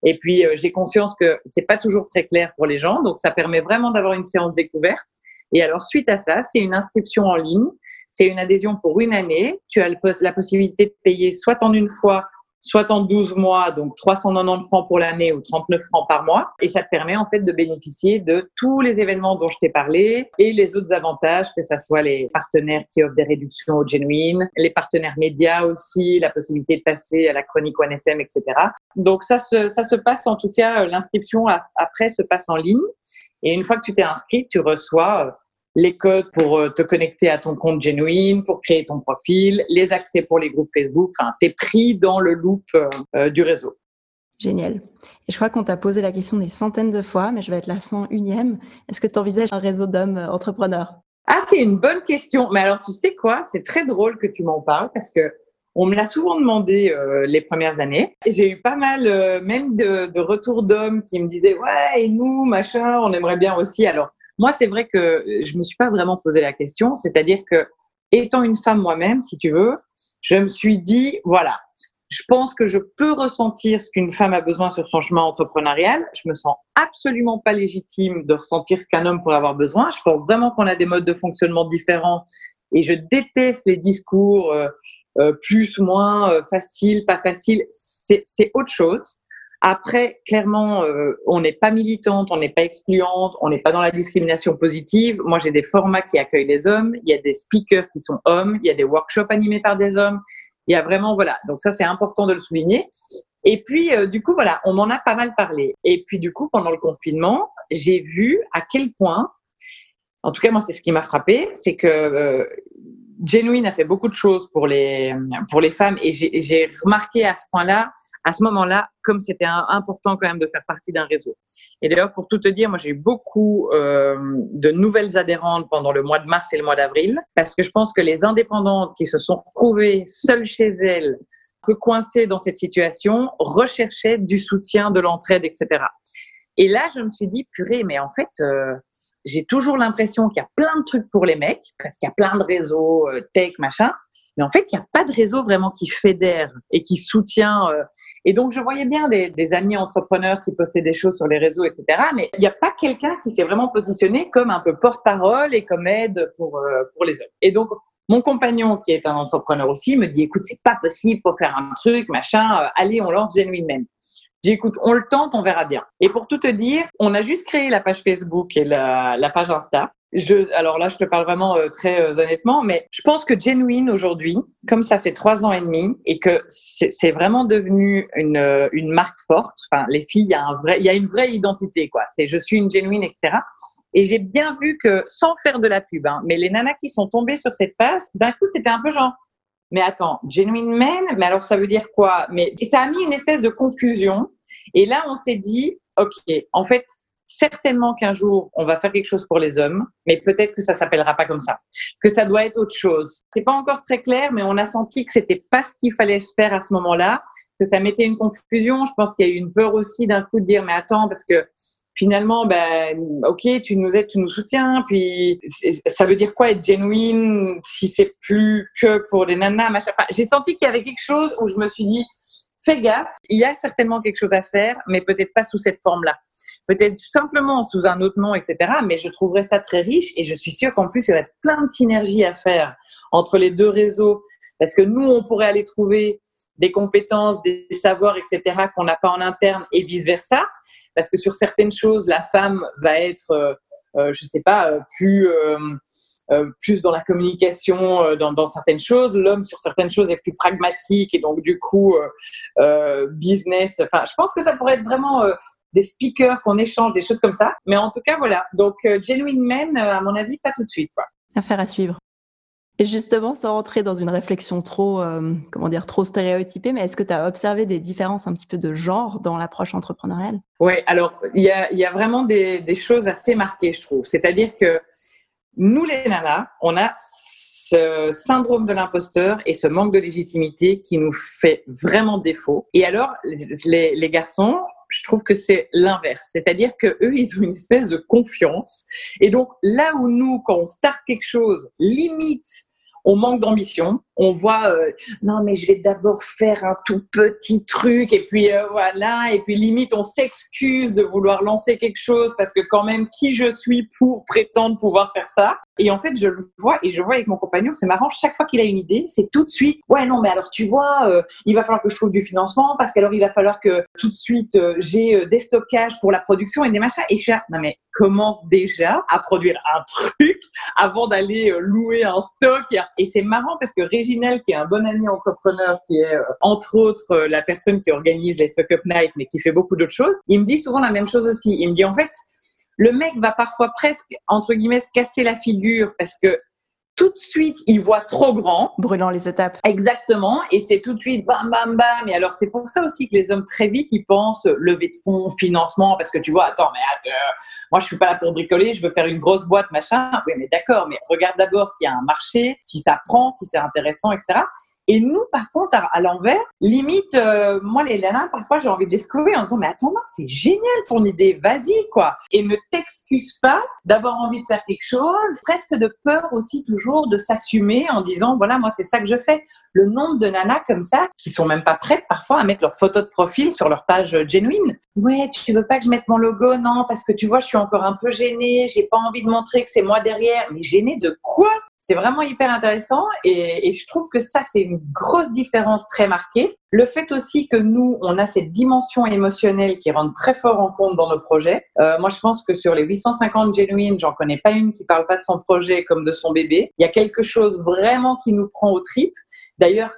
Et puis, euh, j'ai conscience que c'est pas toujours très clair pour les gens. Donc, ça permet vraiment d'avoir une séance découverte. Et alors, suite à ça, c'est une inscription en ligne. C'est une adhésion pour une année. Tu as la possibilité de payer soit en une fois, soit en 12 mois, donc 390 francs pour l'année ou 39 francs par mois. Et ça te permet en fait de bénéficier de tous les événements dont je t'ai parlé et les autres avantages, que ce soit les partenaires qui offrent des réductions au genuine, les partenaires médias aussi, la possibilité de passer à la chronique One FM, etc. Donc ça se, ça se passe en tout cas, l'inscription après se passe en ligne. Et une fois que tu t'es inscrit, tu reçois euh, les codes pour euh, te connecter à ton compte Genuine, pour créer ton profil, les accès pour les groupes Facebook. Enfin, tu es pris dans le loop euh, euh, du réseau. Génial. Et je crois qu'on t'a posé la question des centaines de fois, mais je vais être la 101e. Est-ce que tu envisages un réseau d'hommes entrepreneurs? Ah, c'est une bonne question. Mais alors, tu sais quoi? C'est très drôle que tu m'en parles parce que on me l'a souvent demandé les premières années. J'ai eu pas mal, même de, de retours d'hommes qui me disaient ouais et nous machin, on aimerait bien aussi. Alors moi, c'est vrai que je me suis pas vraiment posé la question. C'est-à-dire que, étant une femme moi-même, si tu veux, je me suis dit, voilà, je pense que je peux ressentir ce qu'une femme a besoin sur son chemin entrepreneurial. Je me sens absolument pas légitime de ressentir ce qu'un homme pourrait avoir besoin. Je pense vraiment qu'on a des modes de fonctionnement différents et je déteste les discours euh, euh, plus moins euh, faciles, pas faciles. C'est autre chose. Après, clairement, euh, on n'est pas militante, on n'est pas excluante, on n'est pas dans la discrimination positive. Moi, j'ai des formats qui accueillent des hommes, il y a des speakers qui sont hommes, il y a des workshops animés par des hommes. Il y a vraiment, voilà. Donc ça, c'est important de le souligner. Et puis, euh, du coup, voilà, on en a pas mal parlé. Et puis, du coup, pendant le confinement, j'ai vu à quel point en tout cas moi c'est ce qui m'a frappé, c'est que euh, Genuine a fait beaucoup de choses pour les pour les femmes et j'ai remarqué à ce point-là, à ce moment-là, comme c'était important quand même de faire partie d'un réseau. Et d'ailleurs, pour tout te dire, moi j'ai eu beaucoup euh, de nouvelles adhérentes pendant le mois de mars et le mois d'avril parce que je pense que les indépendantes qui se sont retrouvées seules chez elles, peu coincées dans cette situation, recherchaient du soutien, de l'entraide, etc. Et là, je me suis dit, purée, mais en fait, euh, j'ai toujours l'impression qu'il y a plein de trucs pour les mecs, parce qu'il y a plein de réseaux euh, tech, machin. Mais en fait, il n'y a pas de réseau vraiment qui fédère et qui soutient. Euh. Et donc, je voyais bien des, des, amis entrepreneurs qui postaient des choses sur les réseaux, etc. Mais il n'y a pas quelqu'un qui s'est vraiment positionné comme un peu porte-parole et comme aide pour, euh, pour les hommes. Et donc, mon compagnon, qui est un entrepreneur aussi, me dit, écoute, c'est pas possible, faut faire un truc, machin, allez, on lance Genuine Men. J'écoute, on le tente, on verra bien. Et pour tout te dire, on a juste créé la page Facebook et la, la page Insta. Je, alors là, je te parle vraiment euh, très euh, honnêtement, mais je pense que Genuine aujourd'hui, comme ça fait trois ans et demi et que c'est vraiment devenu une, euh, une marque forte. Enfin, les filles, il y a un vrai, il y a une vraie identité, quoi. C'est je suis une Genuine, etc. Et j'ai bien vu que, sans faire de la pub, hein, mais les nanas qui sont tombées sur cette page, d'un coup, c'était un peu genre, mais attends, genuine men, mais alors ça veut dire quoi? Mais ça a mis une espèce de confusion. Et là, on s'est dit, ok, en fait, certainement qu'un jour on va faire quelque chose pour les hommes, mais peut-être que ça s'appellera pas comme ça, que ça doit être autre chose. C'est pas encore très clair, mais on a senti que c'était pas ce qu'il fallait faire à ce moment-là, que ça mettait une confusion. Je pense qu'il y a eu une peur aussi d'un coup de dire mais attends parce que finalement, ben, ok, tu nous aides, tu nous soutiens, puis ça veut dire quoi être genuine si c'est plus que pour des nanas, machin. J'ai senti qu'il y avait quelque chose où je me suis dit, fais gaffe, il y a certainement quelque chose à faire, mais peut-être pas sous cette forme-là. Peut-être simplement sous un autre nom, etc. Mais je trouverais ça très riche et je suis sûre qu'en plus, il y aurait plein de synergies à faire entre les deux réseaux. Parce que nous, on pourrait aller trouver des compétences, des savoirs, etc. qu'on n'a pas en interne et vice versa, parce que sur certaines choses, la femme va être, euh, euh je sais pas, euh, plus euh, plus dans la communication dans, dans, certaines choses, l'homme sur certaines choses est plus pragmatique et donc du coup business. Enfin, je pense que ça pourrait être vraiment des speakers qu'on échange, des choses comme ça. Mais en tout cas, voilà. Donc, genuine men, à mon avis, pas tout de suite. Quoi. Affaire à suivre. Et justement, sans rentrer dans une réflexion trop, euh, comment dire, trop stéréotypée, mais est-ce que tu as observé des différences un petit peu de genre dans l'approche entrepreneuriale? Oui, alors il y a, y a, vraiment des, des, choses assez marquées, je trouve. C'est-à-dire que nous, les nanas, on a ce syndrome de l'imposteur et ce manque de légitimité qui nous fait vraiment défaut. Et alors, les, les garçons, je trouve que c'est l'inverse. C'est-à-dire que eux, ils ont une espèce de confiance. Et donc, là où nous, quand on start quelque chose, limite, on manque d'ambition. On voit, euh, non mais je vais d'abord faire un tout petit truc et puis euh, voilà et puis limite on s'excuse de vouloir lancer quelque chose parce que quand même qui je suis pour prétendre pouvoir faire ça? Et en fait je le vois et je vois avec mon compagnon, c'est marrant. Chaque fois qu'il a une idée, c'est tout de suite. Ouais non mais alors tu vois, euh, il va falloir que je trouve du financement parce qu'alors il va falloir que tout de suite j'ai des stockages pour la production et des machins. Et je suis là, non mais commence déjà à produire un truc avant d'aller louer un stock. Et c'est marrant parce que Réginelle, qui est un bon ami entrepreneur, qui est euh, entre autres euh, la personne qui organise les Fuck Up Night, mais qui fait beaucoup d'autres choses, il me dit souvent la même chose aussi. Il me dit en fait, le mec va parfois presque, entre guillemets, se casser la figure parce que tout de suite, il voit trop grand. Brûlant les étapes. Exactement. Et c'est tout de suite bam, bam, bam. Et alors, c'est pour ça aussi que les hommes, très vite, ils pensent lever de fonds, financement, parce que tu vois, attends, mais euh, moi, je suis pas là pour bricoler, je veux faire une grosse boîte, machin. Oui, mais d'accord, mais regarde d'abord s'il y a un marché, si ça prend, si c'est intéressant, etc. Et nous, par contre, à, l'envers, limite, euh, moi, les nanas, parfois, j'ai envie de les en disant, mais attends, c'est génial ton idée, vas-y, quoi. Et ne t'excuse pas d'avoir envie de faire quelque chose, presque de peur aussi toujours de s'assumer en disant, voilà, moi, c'est ça que je fais. Le nombre de nanas comme ça, qui sont même pas prêtes parfois à mettre leur photo de profil sur leur page genuine. Ouais, tu veux pas que je mette mon logo? Non, parce que tu vois, je suis encore un peu gênée, j'ai pas envie de montrer que c'est moi derrière. Mais gênée de quoi? C'est vraiment hyper intéressant et, je trouve que ça, c'est une grosse différence très marquée. Le fait aussi que nous, on a cette dimension émotionnelle qui rentre très fort en compte dans nos projets. Euh, moi, je pense que sur les 850 genuines, j'en connais pas une qui parle pas de son projet comme de son bébé. Il y a quelque chose vraiment qui nous prend au trip. D'ailleurs,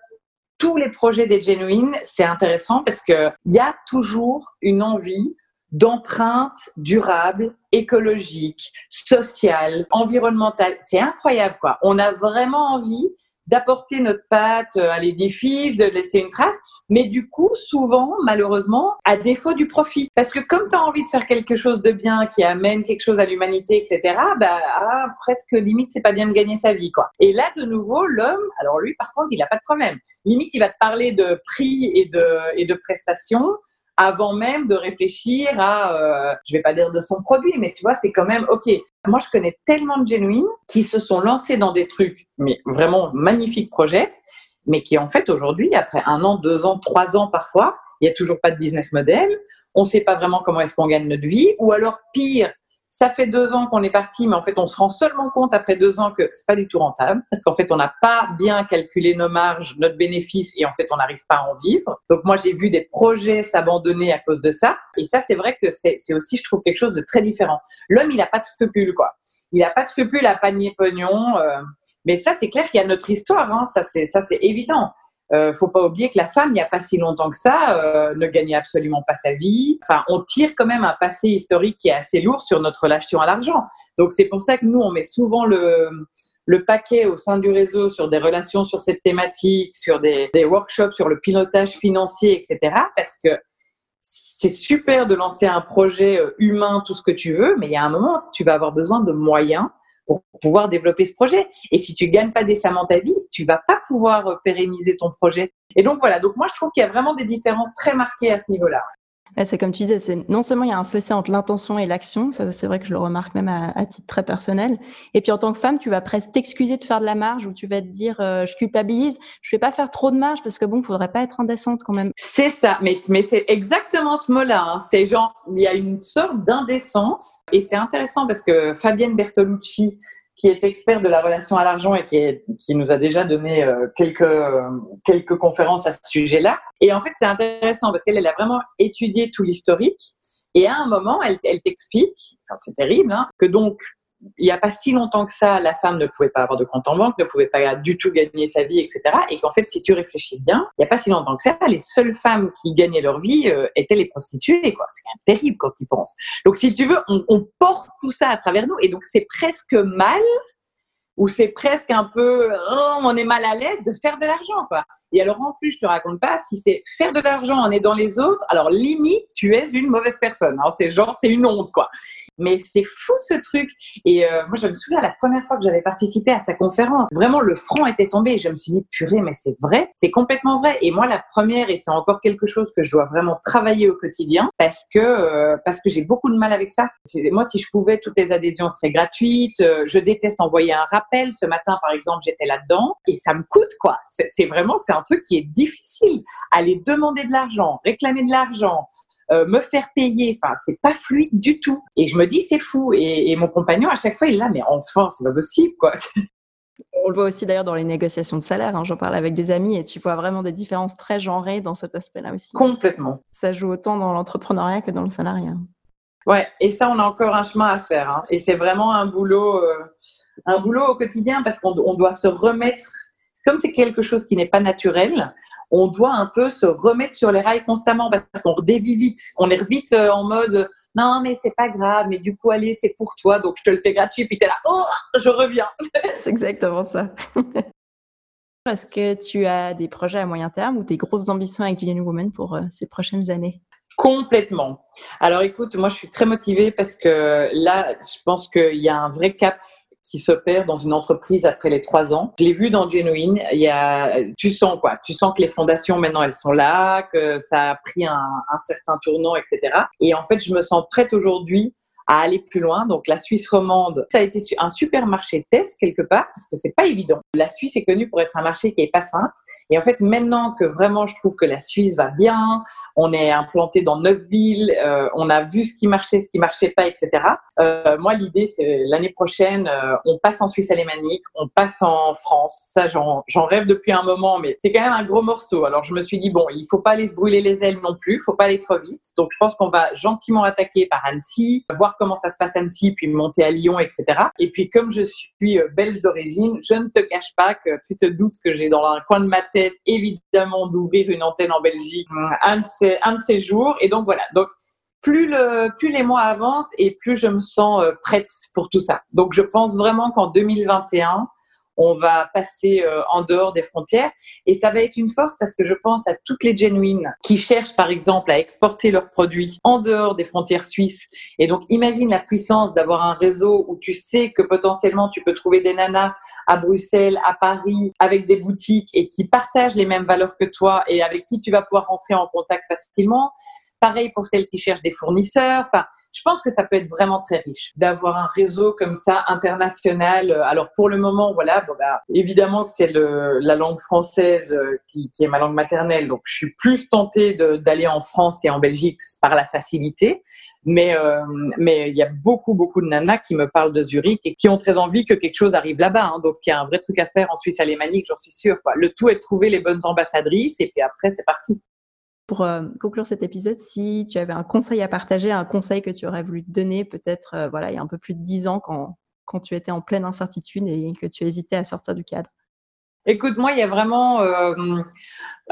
tous les projets des genuines, c'est intéressant parce que il y a toujours une envie d'empreinte durable, écologique, sociale, environnementale. C'est incroyable, quoi. On a vraiment envie d'apporter notre patte à l'édifice, de laisser une trace, mais du coup, souvent, malheureusement, à défaut du profit. Parce que comme tu as envie de faire quelque chose de bien, qui amène quelque chose à l'humanité, etc., bah, ah, presque limite, c'est pas bien de gagner sa vie, quoi. Et là, de nouveau, l'homme, alors lui, par contre, il a pas de problème. Limite, il va te parler de prix et de, et de prestations avant même de réfléchir à, euh, je vais pas dire de son produit, mais tu vois, c'est quand même, ok, moi je connais tellement de genuines qui se sont lancés dans des trucs, mais vraiment magnifiques projets, mais qui en fait aujourd'hui, après un an, deux ans, trois ans parfois, il n'y a toujours pas de business model, on ne sait pas vraiment comment est-ce qu'on gagne notre vie, ou alors pire, ça fait deux ans qu'on est parti, mais en fait, on se rend seulement compte après deux ans que c'est pas du tout rentable, parce qu'en fait, on n'a pas bien calculé nos marges, notre bénéfice, et en fait, on n'arrive pas à en vivre. Donc moi, j'ai vu des projets s'abandonner à cause de ça, et ça, c'est vrai que c'est aussi, je trouve, quelque chose de très différent. L'homme, il n'a pas de scrupules, quoi. Il n'a pas de scrupules à panier pognon, euh, mais ça, c'est clair qu'il y a notre histoire, hein, ça, c'est ça, c'est évident. Euh, faut pas oublier que la femme, il n'y a pas si longtemps que ça, euh, ne gagnait absolument pas sa vie. Enfin, on tire quand même un passé historique qui est assez lourd sur notre relation à l'argent. Donc c'est pour ça que nous, on met souvent le, le paquet au sein du réseau sur des relations sur cette thématique, sur des, des workshops sur le pilotage financier, etc. Parce que c'est super de lancer un projet euh, humain, tout ce que tu veux, mais il y a un moment, tu vas avoir besoin de moyens pour pouvoir développer ce projet. Et si tu gagnes pas décemment ta vie, tu vas pas pouvoir pérenniser ton projet. Et donc voilà. Donc moi, je trouve qu'il y a vraiment des différences très marquées à ce niveau-là. C'est comme tu disais, non seulement il y a un fossé entre l'intention et l'action, ça c'est vrai que je le remarque même à, titre très personnel. Et puis en tant que femme, tu vas presque t'excuser de faire de la marge ou tu vas te dire euh, je culpabilise, je vais pas faire trop de marge parce que bon, faudrait pas être indécente quand même. C'est ça, mais mais c'est exactement ce mot-là. Hein. C'est genre il y a une sorte d'indécence et c'est intéressant parce que Fabienne Bertolucci qui est expert de la relation à l'argent et qui, est, qui nous a déjà donné euh, quelques, quelques conférences à ce sujet-là. Et en fait, c'est intéressant parce qu'elle elle a vraiment étudié tout l'historique. Et à un moment, elle, elle t'explique, c'est terrible, hein, que donc il n'y a pas si longtemps que ça, la femme ne pouvait pas avoir de compte en banque, ne pouvait pas du tout gagner sa vie, etc. Et qu'en fait, si tu réfléchis bien, il n'y a pas si longtemps que ça, les seules femmes qui gagnaient leur vie euh, étaient les prostituées, quoi. C'est terrible quand ils pensent. Donc, si tu veux, on, on porte tout ça à travers nous, et donc c'est presque mal où c'est presque un peu, oh, on est mal à l'aise de faire de l'argent, quoi. Et alors, en plus, je te raconte pas, si c'est faire de l'argent en aidant les autres, alors limite, tu es une mauvaise personne. Hein. C'est genre, c'est une honte, quoi. Mais c'est fou, ce truc. Et euh, moi, je me souviens la première fois que j'avais participé à sa conférence, vraiment, le front était tombé je me suis dit, purée, mais c'est vrai, c'est complètement vrai. Et moi, la première, et c'est encore quelque chose que je dois vraiment travailler au quotidien parce que, euh, parce que j'ai beaucoup de mal avec ça. Moi, si je pouvais, toutes les adhésions seraient gratuites. Euh, je déteste envoyer un rapport ce matin, par exemple, j'étais là-dedans et ça me coûte, quoi. C'est vraiment, c'est un truc qui est difficile. Aller demander de l'argent, réclamer de l'argent, euh, me faire payer, enfin, c'est pas fluide du tout. Et je me dis, c'est fou. Et, mon compagnon, à chaque fois, il est là, mais enfin, c'est pas possible, quoi. On le voit aussi d'ailleurs dans les négociations de salaire. Hein. J'en parle avec des amis et tu vois vraiment des différences très genrées dans cet aspect-là aussi. Complètement. Ça joue autant dans l'entrepreneuriat que dans le salariat. Ouais, et ça, on a encore un chemin à faire. Hein. Et c'est vraiment un boulot, euh, un boulot au quotidien parce qu'on doit se remettre. Comme c'est quelque chose qui n'est pas naturel, on doit un peu se remettre sur les rails constamment parce qu'on redévie vite. On est vite euh, en mode non, mais c'est pas grave, mais du coup, allez, c'est pour toi, donc je te le fais gratuit. Puis t'es là, oh, je reviens. c'est exactement ça. Est-ce que tu as des projets à moyen terme ou des grosses ambitions avec Gillian Woman pour euh, ces prochaines années? Complètement. Alors écoute, moi je suis très motivée parce que là, je pense qu'il y a un vrai cap qui s'opère dans une entreprise après les trois ans. Je l'ai vu dans Genuine. Il y a, tu sens quoi Tu sens que les fondations maintenant elles sont là, que ça a pris un, un certain tournant, etc. Et en fait, je me sens prête aujourd'hui à aller plus loin. Donc la Suisse romande, ça a été un super marché test quelque part parce que c'est pas évident. La Suisse est connue pour être un marché qui est pas simple. Et en fait, maintenant que vraiment je trouve que la Suisse va bien, on est implanté dans neuf villes, euh, on a vu ce qui marchait, ce qui marchait pas, etc. Euh, moi, l'idée, c'est l'année prochaine, euh, on passe en Suisse alémanique, on passe en France. Ça, j'en rêve depuis un moment, mais c'est quand même un gros morceau. Alors je me suis dit bon, il faut pas aller se brûler les ailes non plus, faut pas aller trop vite. Donc je pense qu'on va gentiment attaquer par Annecy, voir comment ça se passe à Annecy, puis monter à Lyon, etc. Et puis comme je suis euh, belge d'origine, je ne te cache pas que tu te doutes que j'ai dans un coin de ma tête évidemment d'ouvrir une antenne en Belgique un de ces, un de ces jours. Et donc voilà. Donc plus les mois avancent et plus je me sens euh, prête pour tout ça. Donc je pense vraiment qu'en 2021, on va passer euh, en dehors des frontières et ça va être une force parce que je pense à toutes les genuines qui cherchent par exemple à exporter leurs produits en dehors des frontières suisses et donc imagine la puissance d'avoir un réseau où tu sais que potentiellement tu peux trouver des nanas à Bruxelles, à Paris avec des boutiques et qui partagent les mêmes valeurs que toi et avec qui tu vas pouvoir rentrer en contact facilement. Pareil pour celles qui cherchent des fournisseurs. Enfin, je pense que ça peut être vraiment très riche d'avoir un réseau comme ça international. Alors pour le moment, voilà, bah, évidemment que c'est la langue française euh, qui, est ma langue maternelle, donc je suis plus tentée d'aller en France et en Belgique par la facilité. Mais euh, mais il y a beaucoup beaucoup de nanas qui me parlent de Zurich et qui ont très envie que quelque chose arrive là-bas. Hein. Donc il y a un vrai truc à faire en Suisse alémanique, j'en suis sûre. Le tout est de trouver les bonnes ambassadrices et puis après c'est parti. Pour euh, conclure cet épisode, si tu avais un conseil à partager, un conseil que tu aurais voulu te donner peut-être euh, voilà, il y a un peu plus de dix ans quand, quand tu étais en pleine incertitude et que tu hésitais à sortir du cadre Écoute, moi, il y a vraiment, euh,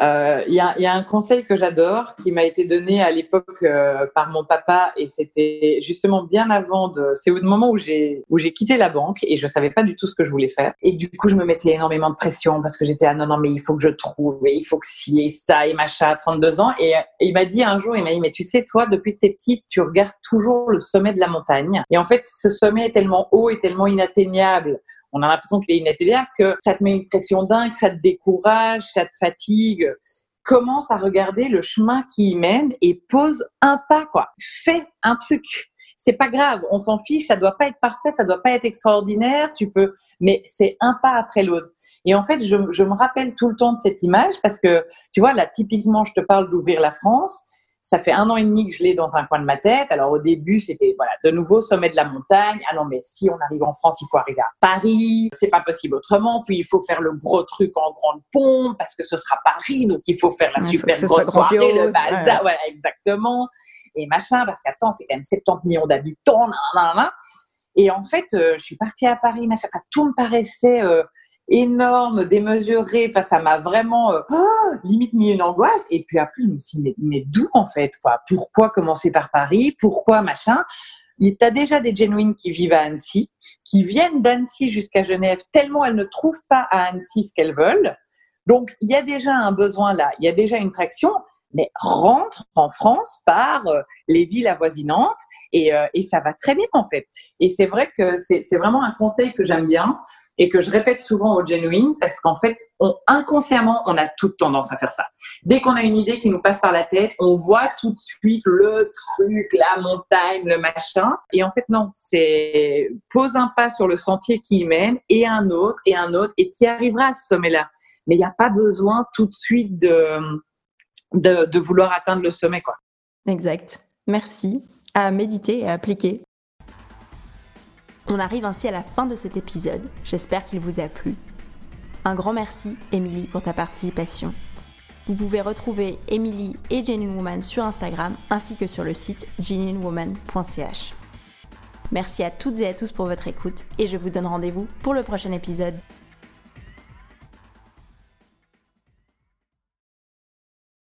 euh, il, y a, il y, a, un conseil que j'adore qui m'a été donné à l'époque euh, par mon papa et c'était justement bien avant de, c'est au moment où j'ai où j'ai quitté la banque et je savais pas du tout ce que je voulais faire. Et du coup je me mettais énormément de pression parce que j'étais ah non non mais il faut que je trouve et il faut que ci et ça et machin à 32 ans. Et, il m'a dit un jour il m'a dit mais tu sais toi depuis que t'es petite tu regardes toujours le sommet de la montagne. Et en fait ce sommet est tellement haut et tellement inatteignable on a l'impression qu'il est inatteignable, que ça te met une pression dingue, ça te décourage, ça te fatigue. Commence à regarder le chemin qui y mène et pose un pas, quoi. Fais un truc. C'est pas grave, on s'en fiche, ça doit pas être parfait, ça doit pas être extraordinaire, tu peux, mais c'est un pas après l'autre. Et en fait, je, je me rappelle tout le temps de cette image parce que, tu vois, là, typiquement, je te parle d'ouvrir la France ça fait un an et demi que je l'ai dans un coin de ma tête. Alors au début, c'était voilà, de nouveau sommet de la montagne. Ah non, mais si on arrive en France, il faut arriver à Paris. C'est pas possible autrement. Puis il faut faire le gros truc en grande pompe parce que ce sera Paris, donc il faut faire la super grosse soirée, le bazar, voilà, exactement. Et machin, parce qu'attends, c'est quand même 70 millions d'habitants. Et en fait, euh, je suis partie à Paris, machin. tout me paraissait euh, énorme, démesuré. Enfin, ça m'a vraiment euh, oh, limite mis une angoisse. Et puis après, je me suis dit, mais, d'où en fait quoi? Pourquoi commencer par Paris? Pourquoi machin? Tu as déjà des genuines qui vivent à Annecy, qui viennent d'Annecy jusqu'à Genève, tellement elles ne trouvent pas à Annecy ce qu'elles veulent. Donc, il y a déjà un besoin là, il y a déjà une traction mais rentre en France par euh, les villes avoisinantes et, euh, et, ça va très bien en fait. Et c'est vrai que c'est vraiment un conseil que j'aime bien et que je répète souvent aux genuine parce qu'en fait, on, inconsciemment, on a toute tendance à faire ça. Dès qu'on a une idée qui nous passe par la tête, on voit tout de suite le truc, la montagne, le machin. Et en fait, non, c'est pose un pas sur le sentier qui y mène et un autre et un autre et tu arriveras à ce sommet-là. Mais il n'y a pas besoin tout de suite de de, vouloir atteindre le sommet. Quoi. Exact. Merci. À méditer et à appliquer. On arrive ainsi à la fin de cet épisode. J'espère qu'il vous a plu. Un grand merci, Émilie, pour ta participation. Vous pouvez retrouver Émilie et Genuine Woman sur Instagram ainsi que sur le site genuinewoman.ch. Merci à toutes et à tous pour votre écoute et je vous donne rendez-vous pour le prochain épisode.